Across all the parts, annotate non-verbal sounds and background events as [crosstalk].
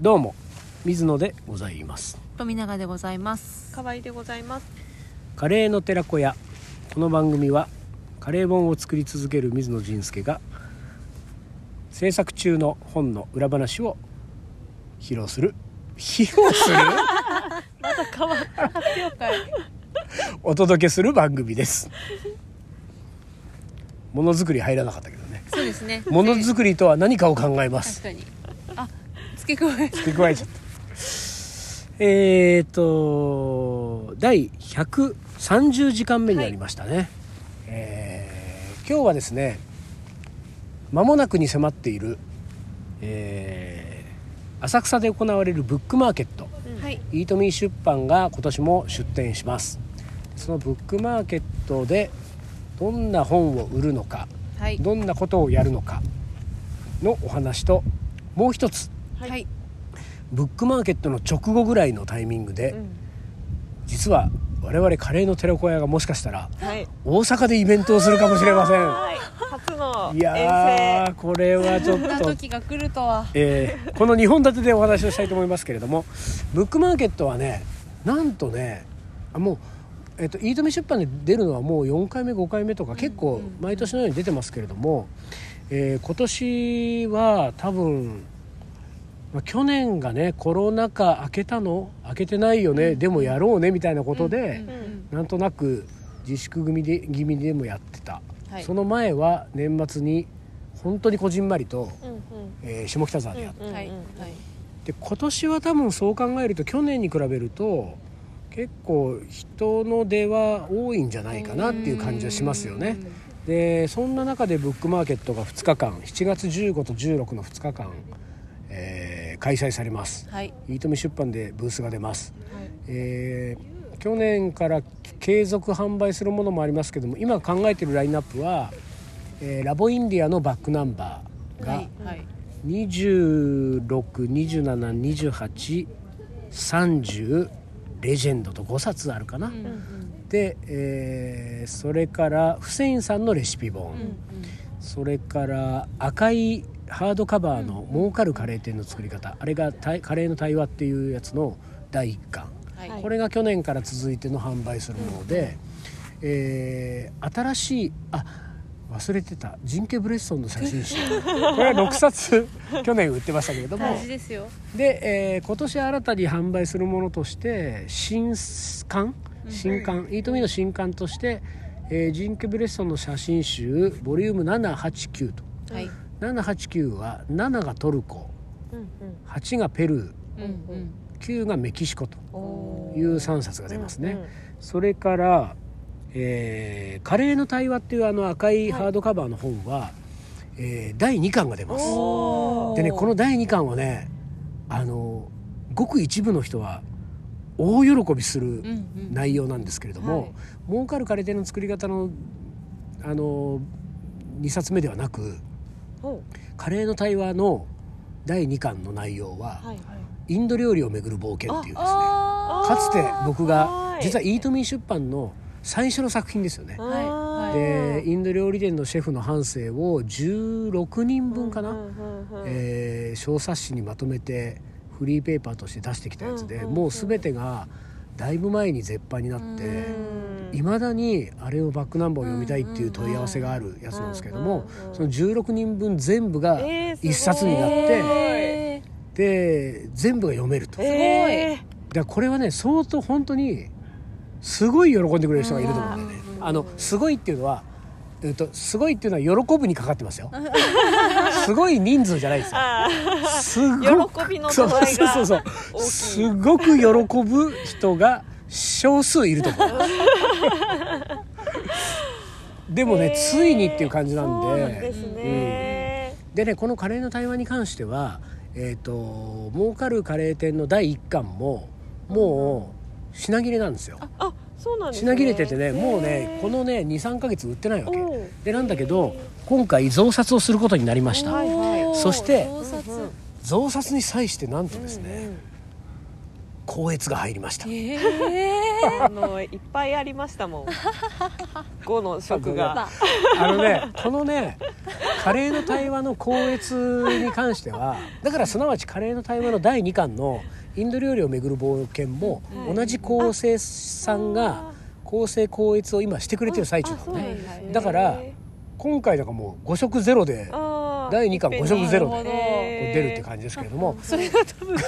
どうも水野でございます。富永でございます。可愛いでございます。カレーの寺子屋。この番組はカレー本を作り続ける水野仁介が制作中の本の裏話を披露する。披露する？[laughs] また変わった発表会。お届けする番組です。ものづくり入らなかったけどね。そうですね。ものづくりとは何かを考えます。確かに。あ付け加え。付け加えちゃった。えーと第130時間目になりましたね、えー今日はですね間もなくに迫っている、えー浅草で行われるブックマーケット。はい。イートミー出版が今年も出展します。そのブックマーケットでどんな本を売るのかはい。どんなことをやるのかのお話ともう一つはい。ブックマーケットの直後ぐらいのタイミングで、うん。実は我々カレーの寺子屋がもしかしたらはい。大阪でイベントをするかもしれません。はい。初のいやこれはちょっと、時が来るとは。えーこの2本立てでお話をしたいと思いますけれどもブックマーケットはねなんとねあもう、えっとイートミ出版で出るのはもう4回目5回目とか結構毎年のように出てますけれども、えー今年は多分まあ去年がねコロナ禍開けたの？開けてないよね、でもやろうねみたいなことで、うなんとなく自粛組で気味でもやってた、はい。その前は年末に本当にこじんまりと、征うんうん。えー下北沢でやって、うんはいはい。で今年は多分そう考えると去年に比べると結構人の出は多いんじゃないかなっていう感じはしますよね。でそんな中でブックマーケットが2日間7月15と16の2日間、えー開催されます。はい。イートミ出版でブースが出ます。はい。えー去年から継続販売するものもありますけども今考えてるラインナップは、えーラボインディアのバックナンバーがはいはい。26272830レジェンドと5冊あるかな、うんうんで、えーそれからフセインさんのレシピ本、うん。それから赤いハードカバーの「儲かるカレー店の作り方」あれがたい「カレーの対話」っていうやつの第1巻。はい。はいこれが去年から続いての販売するもので、えー新しいあ忘れてた。ジンケ・ブレッソンの写真集。[laughs] これは6冊。去年売ってましたけれども。大事ですよ。で、えー今年新たに販売するものとして新刊？新刊、イートミーの新刊として、えージンケ・ブレッソンの写真集ボリューム789と。はい789は7がトルコうん8がペルーうんうん。9がメキシコという3冊が出ますね、うんうん。それから、えーカレーの対話」っていうあの赤いハードカバーの本は、えー第2巻が出ます。でねこの第2巻はねあのごく一部の人は大喜びするうんうん。内容なんですけれども、はい。儲かるカレー店の作り方のあの2冊目ではなくほカレーの対話の第2巻の内容は、うはい。はいインド料理をめぐる冒険っていうですね。あかつて僕がはい。実はイートミー出版の最初の作品ですよね。はい。でインド料理店のシェフの半生を16人分かな、うんうんうんえー小冊子にまとめてフリーペーパーとして出してきたやつで、うんうんうん。もう全てがだいぶ前に絶版になってうん。いまだにあれをバックナンバーを読みたいっていう問い合わせがあるやつなんですけどもその16人分全部がえーすごい。一冊になって、えで全部が読めると。えだからこれはね相当本当にすごい喜んでくれる人がいると思うんだよね。うん。あのすごいっていうのは、えっと、すごいっていうのは喜ぶにかかってますよ。すごい人数じゃないですよ。あすごく喜びのそうそうそうすごく喜ぶ人が少数いると思う。[laughs] でもね、ついにっていう感じなんそうなんでですねでねこのカレーの対話に関してはえっ、と儲かるカレー店の第1巻ももう品切れなんですよ。あそうなんですね。品切れててねもうねこのね23か月売ってないわけ。でなんだけど今回増刷をすることになりました、はいはい。そして増刷。に際してなんとですね、うん高越が入りました。ええあのいっぱいありましたもん。5の食が。あのねこのねカレーの対話の校閲に関してはだからすなわちカレーの対話の第2巻のインド料理をめぐる冒険もうん同じ構成さんが構成校閲を今してくれてる最中なの。ね。だから今回だからもう5食ゼロで第二巻五食ゼロで出るって感じですけれども。それが多分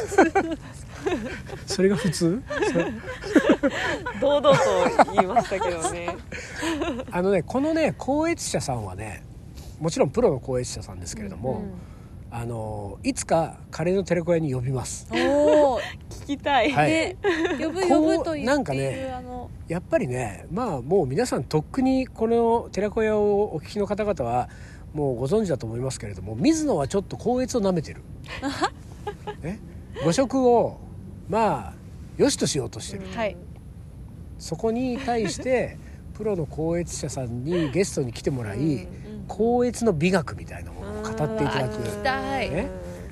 それが普通？堂々と言いましたけどね。あのねこのね校閲者さんはねもちろんプロの校閲者さんですけれども、あのいつかカレーのテレコ屋に呼びます。おお聞きたい、はい。で呼ぶ呼ぶと言なんかねやっぱりねまあもう皆さんとっくにこの寺子屋をお聞きの方々はもうご存知だと思いますけれども水野はちょっと高越をなめてる、[laughs] ね、誤食をまあよしとしようとしてる、はい。そこに対してプロの高越者さんにゲストに来てもらい、うん。高越の美学みたいなものを語っていただく。ね。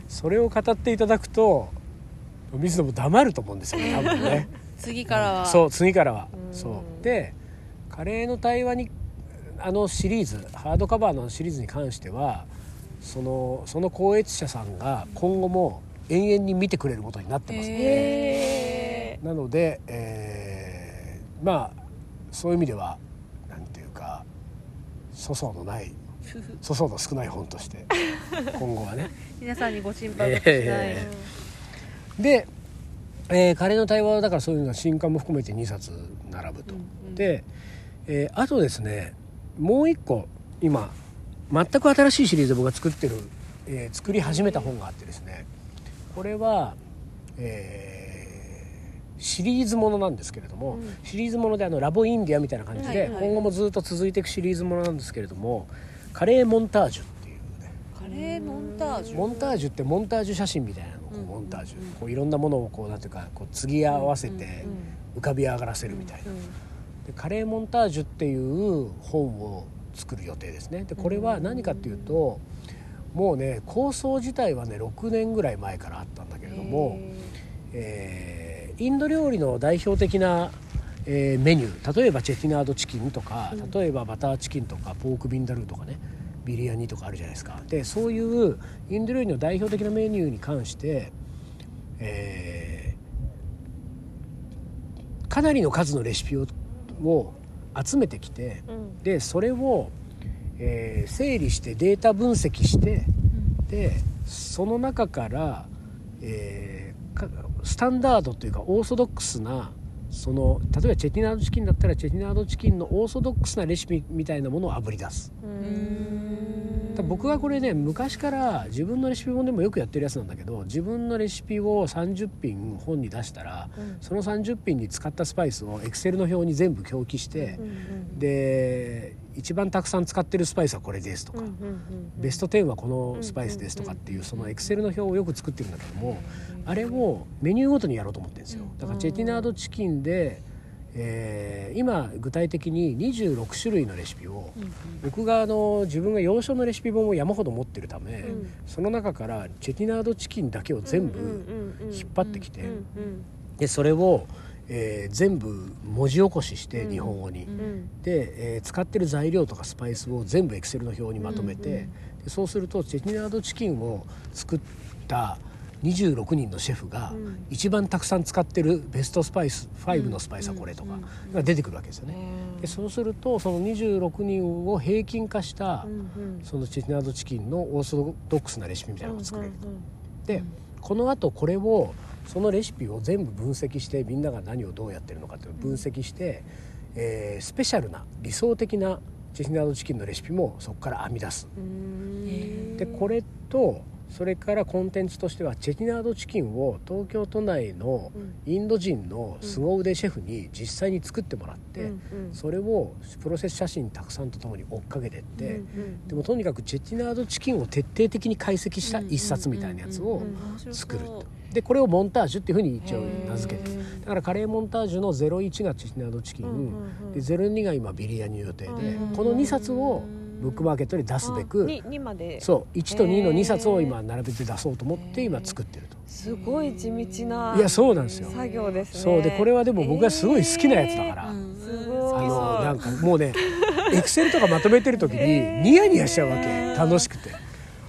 それを語っていただくと水野も黙ると思うんですよね。多分ね。次からは。そう次からは。うん。そう。でカレーの対話にあのシリーズハードカバーのシリーズに関してはそのその高越者さんが今後も延々に見てくれることになってます、へえなので、えーまあそういう意味ではなんていうか粗相のない粗相の少ない本として。[laughs] 今後はね。皆さんにご心配しない、えで、えーカレーの対話はだからそういうのが新刊も含めて2冊並ぶと、で、えーあとですねもう一個今全く新しいシリーズで僕が作ってる、えー作り始めた本があってですね。これは、えーシリーズものなんですけれども、シリーズものであのラボインディアみたいな感じで、はいはい。今後もずっと続いていくシリーズものなんですけれどもカレーモンタージュっていうね。カレーモンタージュ？モンタージュってモンタージュ写真みたいなのをこうモンタージュ。こういろんなものをこうなんていうかこう継ぎ合わせて浮かび上がらせるみたいな。でカレーモンタージュっていう本を作る予定ですね。でこれは何かっていうともうね構想自体はね6年ぐらい前からあったんだけれども、えーインド料理の代表的な、えーメニュー例えばチェティナードチキンとか例えばバターチキンとかポークビンダルーとかねビリヤニとかあるじゃないですか。でそういうインド料理の代表的なメニューに関して、えーかなりの数のレシピをを集めてきてでそれを、えー整理してデータ分析してでその中から、えーかスタンダードというかオーソドックスなその例えばチェティナードチキンだったらチェティナードチキンのオーソドックスなレシピみたいなものをあぶり出す。だから僕はこれね昔から自分のレシピ本でもよくやってるやつなんだけど自分のレシピを30品本に出したら、その30品に使ったスパイスをエクセルの表に全部表記して、で一番たくさん使ってるスパイスはこれですとか、ベスト10はこのスパイスですとかっていうそのエクセルの表をよく作ってるんだけどもあれをメニューごとにやろうと思ってるんですよ。だからチェティナードチキンで、えー今具体的に26種類のレシピを僕があの自分が洋書のレシピ本を山ほど持ってるためその中からチェティナードチキンだけを全部引っ張ってきてでそれを、えー全部文字起こしして日本語に。で、えー使ってる材料とかスパイスを全部エクセルの表にまとめて、でそうするとチェティナードチキンを作った26人のシェフが一番たくさん使ってるベストスパイス5のスパイスはこれとかが出てくるわけですよね。でそうするとその26人を平均化したそのチェティナードチキンのオーソドックスなレシピみたいなのが作れると。でこのあとこれをそのレシピを全部分析してみんなが何をどうやってるのかっていうのを分析して、えースペシャルな理想的なチェティナードチキンのレシピもそこから編み出す。でこれとそれからコンテンツとしてはチェティナードチキンを東京都内のインド人の凄腕シェフに実際に作ってもらって、それをプロセス写真たくさんとともに追っかけてって、でもとにかくチェティナードチキンを徹底的に解析した一冊みたいなやつを作ると。でこれをモンタージュっていうふうに一応名付けてだからカレーモンタージュの01がチェティナードチキン、で02が今ビリヤニ予定で、この2冊をブックマーケットに出すべくに2まで。そう1と2のへー。2冊を今並べて出そうと思って今作ってると。すごい地道ないやそうなんですよ。作業ですね。そうでこれはでも僕がすごい好きなやつだから、うんすごい。あのなんかもうねエクセルとかまとめてる時にニヤニヤしちゃうわけ。楽しくて。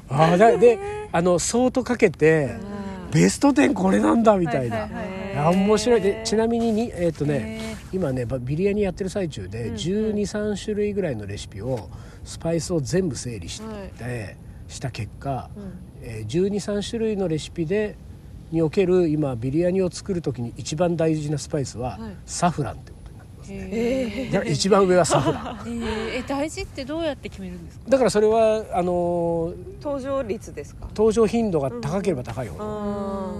ああだであのソートかけてベスト10これなんだみたいな、はいはいはい面白い。でちなみににえっ、とねへ今ねばビリヤニやってる最中で1 2 3種類ぐらいのレシピをスパイスを全部整理して、はい。した結果、えー、1 2 3種類のレシピでにおける今ビリヤニを作る時に一番大事なスパイスは、はい。サフランってますね。えだから一番上はサフラン [laughs] ー、え大事ってどうやって決めるんですか？だからそれはあのー登場率ですか？登場頻度が高ければ高いほど、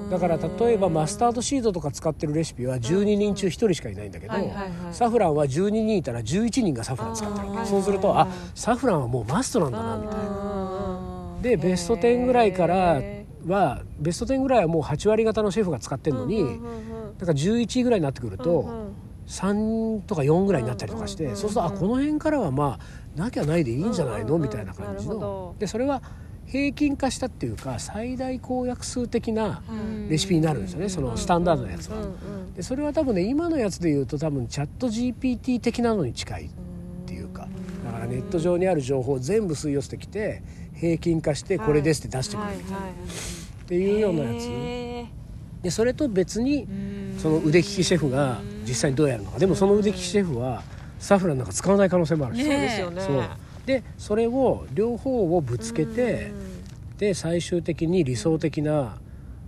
うん。だから例えばマスタードシードとか使ってるレシピは12人中1人しかいないんだけど、はいはいはい。サフランは12人いたら11人がサフラン使ってる。わけそうするとあサフランはもうマストなんだなみたいな。でベスト10ぐらいからへはベスト10ぐらいはもう8割方のシェフが使ってるのに、うんうんうんだから11位ぐらいになってくると、うんうん3とか4ぐらいになったりとかして、そうするとあこの辺からはまあなきゃないでいいんじゃないの、みたいな感じの。ど。でそれは平均化したっていうか最大公約数的なうん。レシピになるんですよね、そのスタンダードなやつは。でそれは多分ね今のやつで言うと多分チャット GPT 的なのに近いっていうか。だからネット上にある情報を全部吸い寄せてきて平均化してこれですって出してくれるはいはいっていうようなやつ。へでそれと別にうん。その腕利きシェフが実際にどうやるのか。でもその腕利きシェフはサフランなんか使わない可能性もある。し、ーそうですよね。そう。でそれを両方をぶつけてで最終的に理想的な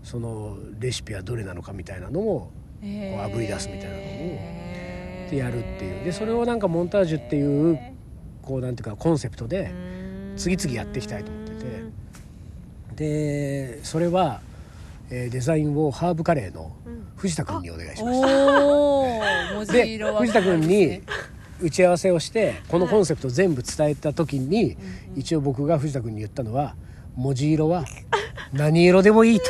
そのレシピはどれなのかみたいなのをこうあぶり出すみたいなのをでやるっていう。でそれをなんかモンタージュっていうこうなんていうかコンセプトで次々やっていきたいと思ってて。でそれは、えーデザインをハーブカレーの藤田君にお願いしました。[laughs] で藤田君に打ち合わせをしてこのコンセプトを全部伝えた時に一応僕が藤田君に言ったのは文字色は何色でもいいと。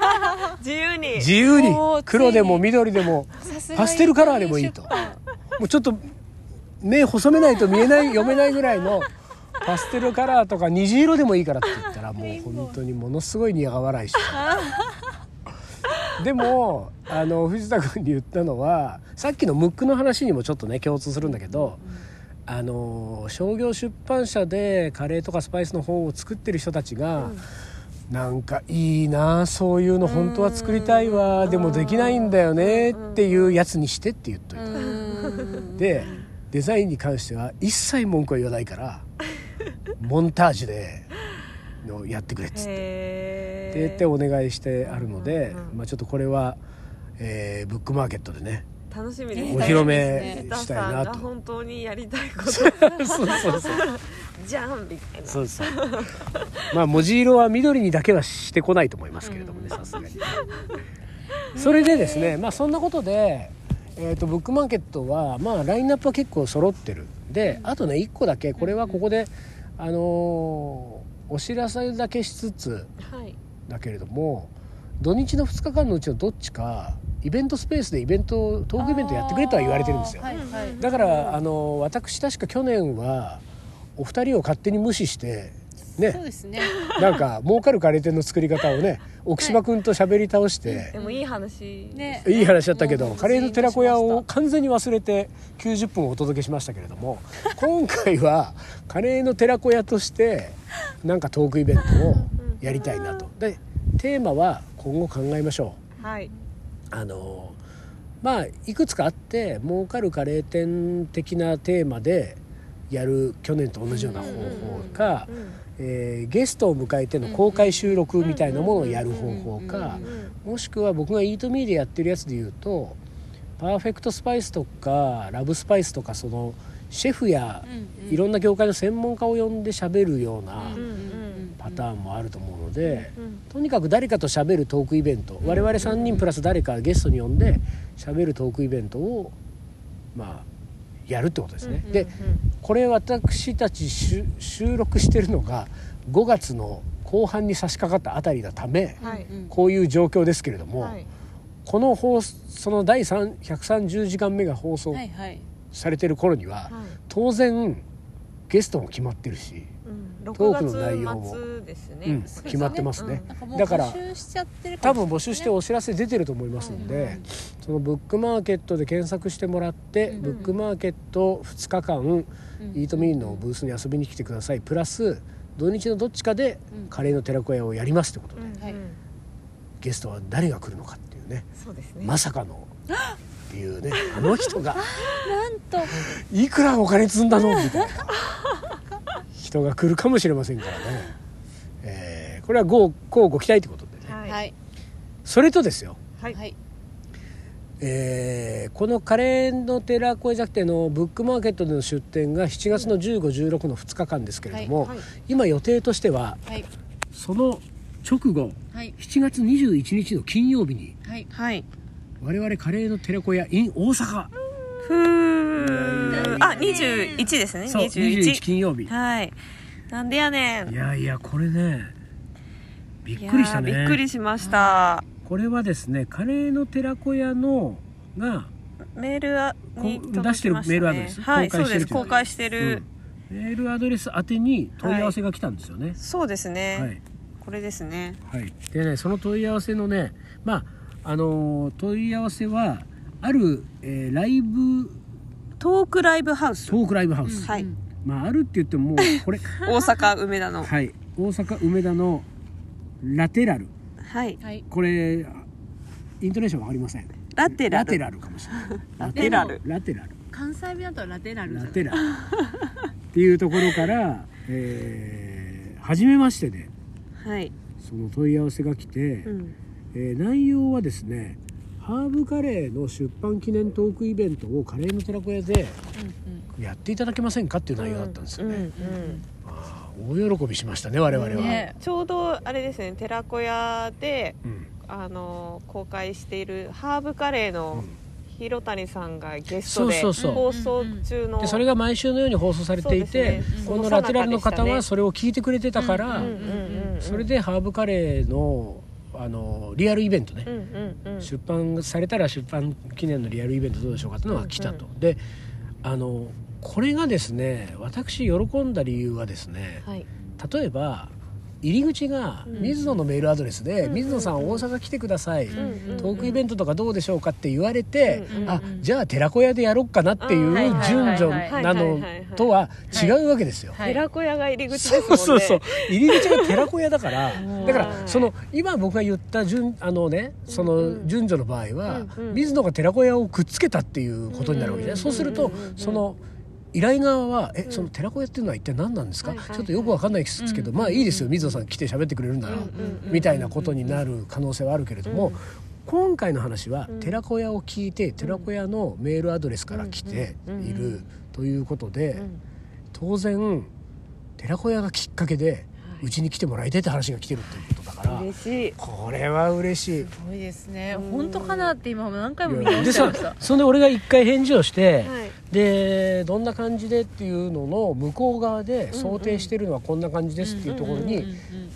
[laughs] 自由に。自由に。黒でも緑でもパステルカラーでもいいと。もうちょっと目細めないと見えない読めないぐらいのパステルカラーとか虹色でもいいからって言ったらもう本当にものすごい苦笑いして [laughs] でもあの藤田君に言ったのはさっきのムックの話にもちょっとね共通するんだけど、あの商業出版社でカレーとかスパイスの本を作ってる人たちが、なんかいいなそういうの本当は作りたいわでもできないんだよねっていうやつにしてって言っといた。うん。でデザインに関しては一切文句は言わないから [laughs] モンタージュでのやってくれっつって。へって言ってお願いしてあるので、うんうん。まあ、ちょっとこれは、えーブックマーケットでね楽しみです。ねお披露目したいなと。藤田さんが本当にやりたいこと。そうそうそうじゃんみたいな。そうそう。まあ文字色は緑にだけはしてこないと思いますけれどもねさすがに。それでですねまあそんなことで、えー、とブックマーケットはまあラインナップは結構揃ってる。であとね1個だけこれはここであのーお知らせだけしつつはいだけれども土日の2日間のうちのどっちかイベントスペースでイベントトークイベントやってくれとは言われてるんですよ、はいはい。だからあの私確か去年はお二人を勝手に無視してそうねですね。なんか儲かるカレー店の作り方をね奥島君と喋り倒してで、もいい話。ね。いい話だったけどカレーの寺子屋を完全に忘れて90分お届けしましたけれども今回はカレーの寺子屋としてなんかトークイベントをやりたいなと。でテーマは今後考えましょう。はい。あのまあいくつかあって儲かるカレー店的なテーマでやる去年と同じような方法か、えーゲストを迎えての公開収録みたいなものをやる方法かもしくは僕がイートミーでやってるやつで言うとパーフェクトスパイスとかラブスパイスとかそのシェフやいろんな業界の専門家を呼んで喋るようなパターンもあると思うので。うんとにかく誰かと喋るトークイベント。我々3人プラス誰かゲストに呼んで喋るトークイベントをまあやるってことですね。でこれ私たち収収録してるのが5月の後半に差し掛かったあたりのためはい。うん。こういう状況ですけれども、はい。この放送その第3 130時間目が放送されてる頃には、はい。当然ゲストも決まってるし、うん、トークの内容も。6月末ですね、うん、決まってますね、なんだから多分募集してお知らせ出てると思いますんで、そのブックマーケットで検索してもらって、うん。ブックマーケット2日間、うんイートミーのブースに遊びに来てください。プラス土日のどっちかでうん。カレーの寺子屋をやりますってことで、ゲストは誰が来るのかっていうね。そうですね。まさかのっていうね。[laughs] あの人がなんと。いくらお金積んだの？みたいな人が来るかもしれませんからね、えーこれはごこうご期待ということでね。はい。はい。それとですよ。はい。はい。えーこのカレーの寺子屋じゃなくてのブックマーケットでの出店が7月の1516の2日間ですけれども、はい。今予定としてははい。その直後はい。7月21日の金曜日にはい。はい。我々カレーの寺子屋 in 大阪ふー。あ21ですね。そう21 21金曜日。はい。なんでやねん。いやいやこれねびっくりしたね。いやーびっくりしました。これはですねカレーの寺子屋のが、メールあにこ届きました、ね、出してるメールアドレスはい公開してるそうです。公開してる、うん。メールアドレス宛てに問い合わせが来たんですよね。そうですね、はい。これですね。はい、でねその問い合わせのねまああのー問い合わせはある、えーライブトークライブハウス。トークライブハウス、はい。まああるって言ってももうこれ。大阪梅田の。はい。大阪梅田のラテラル。はい。はい。これイントネーションわかりません。ラテラル。ラテラルかもしれない。ラテラル。ラテラル。関西弁だとラテラル。じゃないラテラル。っていうところから、えー、初めましてではい、その問い合わせが来て、うん、えー内容はですねハーブカレーの出版記念トークイベントをカレーの寺子屋でやっていただけませんかっていう内容だったんですよね、大喜びしましたね我々は、ねちょうどあれですね寺子屋でうん。あの公開しているハーブカレーの広谷さんがゲストで放送中のでそれが毎週のように放送されていて、ね。このラテラルの方はそれを聞いてくれてたから、それでハーブカレーのあのリアルイベントね、うんうんうん。出版されたら出版記念のリアルイベントどうでしょうかっていうのが来たと、であのこれがですね私喜んだ理由はですねはい。例えば入り口が水野のメールアドレスで「うん。水野さん大阪来てください」んトークイベントとかどうでしょうかって言われて、あじゃあ寺子屋でやろっかなっていう順序はいなのとは違うわけですよ。はい。寺子屋が入り口そうそうそう入り口が寺子屋だから [laughs] ん。だからその今僕が言った順あのねその順序の場合は水野が寺子屋をくっつけたっていうことになるわけじゃない。そうするとその依頼側は「えその寺子屋っていうのは一体何なんですか?」はいはいはい。ちょっとよくわかんないですけどまあいいですよ水野さん来て喋ってくれるなら。みたいなことになる可能性はあるけれども今回の話は寺子屋を聞いて寺子屋のメールアドレスから来ているということで当然寺子屋がきっかけでうちに来てもらいたいって話が来てるっていうことだから嬉しい。これは嬉しい。すごいですね。本当かなって今も何回も見ました。そんで俺が一回返事をして、はいでどんな感じでっていうのの向こう側で想定してるのはこんな感じですっていうところに、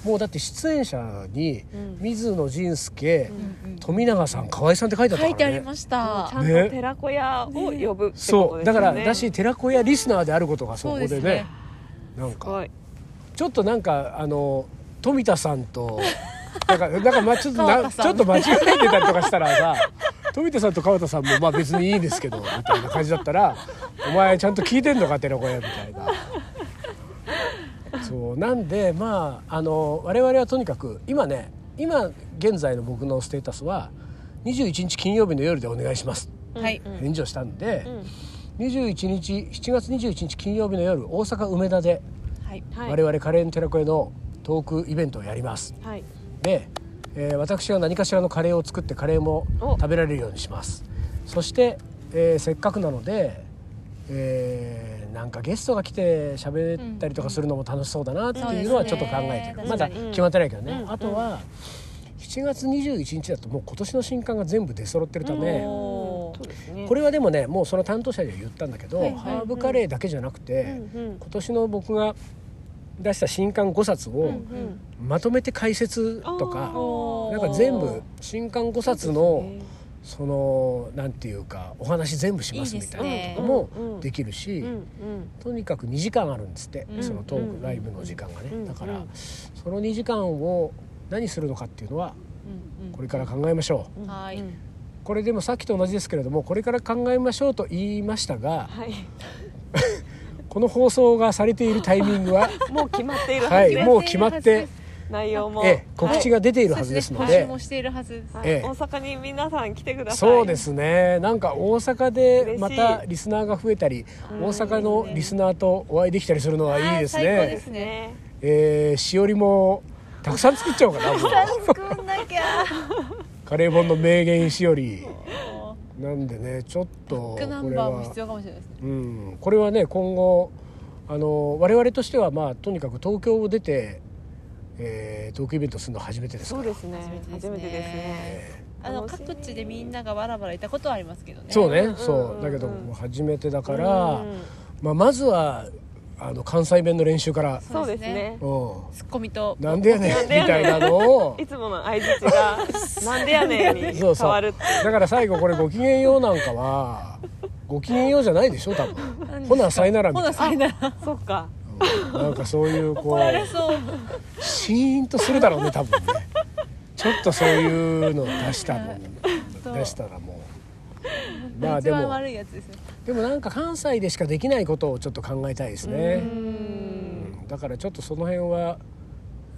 もうだって出演者にうん。水野仁介、うんうん。富永さん河合さんって書いてあった書いてからねありましちたゃんと寺子屋を呼ぶってことですよね。そう。だからだし寺子屋リスナーであることがそこでねですね。なんかちょっとなんかあの富田さんとなんかなんかまあちょっとちょっと間違えてたりとかしたらさ富田さんと川田さんもまあ別にいいんですけど [laughs] みたいな感じだったら「お前ちゃんと聞いてんのか寺子屋」みたいな。そうなんでまああの我々はとにかく今ね今現在の僕のステータスは21日金曜日の夜でお願いします。はい。返事をしたんで、うん。21日7月21日金曜日の夜大阪梅田ではい。はい我々カレーの寺子屋のトークイベントをやります。はい。で、えー私が何かしらのカレーを作ってカレーもお。食べられるようにします。そして、えーせっかくなので、えーなんかゲストが来て喋ったりとかするのも楽しそうだなっていうのはちょっと考えてる、うんまだ決まってないけどね、うん。あとは7月21日だともう今年の新刊が全部出揃ってるため、これはでもねもうその担当者には言ったんだけど、はい。はいハーブカレーだけじゃなくて、うんうん。今年の僕が出した新刊5冊をうんまとめて解説とか、なんか全部新刊5冊のそのなんていうかお話全部しますみたいなこともできるし、とにかく2時間あるんですって、うんそのトークライブの時間がね、うんだから、うんその2時間を何するのかっていうのはこれから考えましょう。これでもさっきと同じですけれどもこれから考えましょうと言いましたがはい。[laughs] この放送がされているタイミングは [laughs] もう決まっているははいずです。もう決まって、[laughs] 内容も。ええ告知が出ているはずですので、募集もしているはずです。はいええ。大阪に皆さん来てください。そうですね。なんか大阪でまたリスナーが増えたりうん。大阪のリスナーとお会いできたりするのはいいですあー最高でねすね。えーしおりもたくさん作っちゃおうかな [laughs] もう。作んなきゃ。カレー本の名言しおり。なんでねちょっとバックナこれンバーも必は。要かもしれないですね。うん。これはね今後あの我々としてはまあとにかく東京を出て、えートークイベントするのは初めてですか？らそうですね。初初めてですね。あの各地でみんながバラバラいたことはありますけどね。ーそうね、うん。うんそう。うんだけどもう初めてだか、からまあ、まずはあの関西弁の練習から、そうですね。うツッコミと。ん、なんでやねん。みたいなのを。[laughs] いつもの相槌が [laughs] なんでやねんにそうそう。変わるってだから最後これごきげんよう。なんかはごきげんようじゃないでしょ多分ほなさいならみほたいなさいならあそっかななんかそういうこうシーンとするだろうね多分ね。ちょっとそういうの出したも出したらもう。まあでも一番悪いやつですよ。でもなんか関西でしかできないことをちょっと考えたいですね。だからちょっとその辺は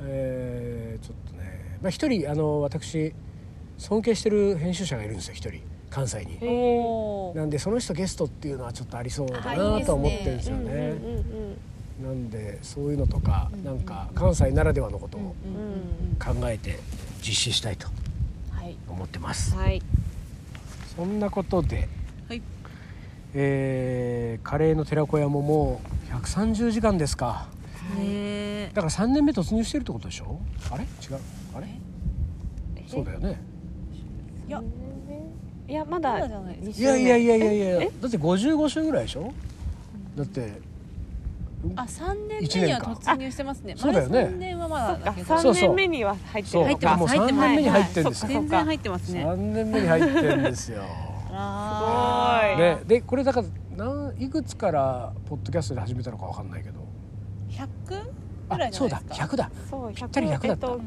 えーちょっとね。まあ一人あの私尊敬してる編集者がいるんですよ一人。関西に。なんでその人ゲストっていうのはちょっとありそうだなとは思ってるんですよねなんでそういうのとかうん。なんか関西ならではのことを考えて実施したいとはい。思ってまうす。んはい。そんなことで、はい。えーカレーの寺子屋ももう130時間ですか。ねだから3年目突入してるってことでしょ？あれ？違う？あれ？そうだよね。いや。いやまだい。やいやいややいやいや。え？だって55週ぐらいでしょ？だってあ三年一目には突入してますね。そうだよね。丸三年はまだだけど。そう3年目には入って入ってます。もう入ってます。三年目に入ってるんですよ。はい。全然入ってますね。3年目に入ってるんですよ。すごい。ね、でこれだからなんいくつからポッドキャストで始めたのかわかんないけど。100ぐあらいじゃそうだないですか。100だそうぴったり100だった。えっと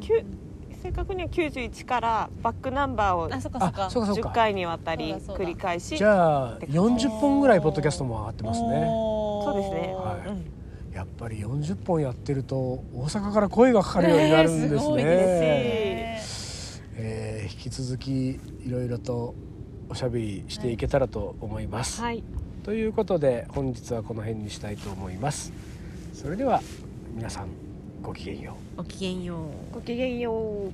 正確には91からバックナンバーをあそっかそっか。あそうかそう10か回にわたり繰り返し。じゃあ40本ぐらいポッドキャストも上がってますね。そうですね。はい。うんやっぱり40本やってると大阪から声がかかるようになるんですね、ねえすごいですえー引き続きいろいろとおしゃべりしていけたらと思います、はい。ということで本日はこの辺にしたいと思います。それでは皆さんごきげんよう。ごきげんよう。ごきげんよう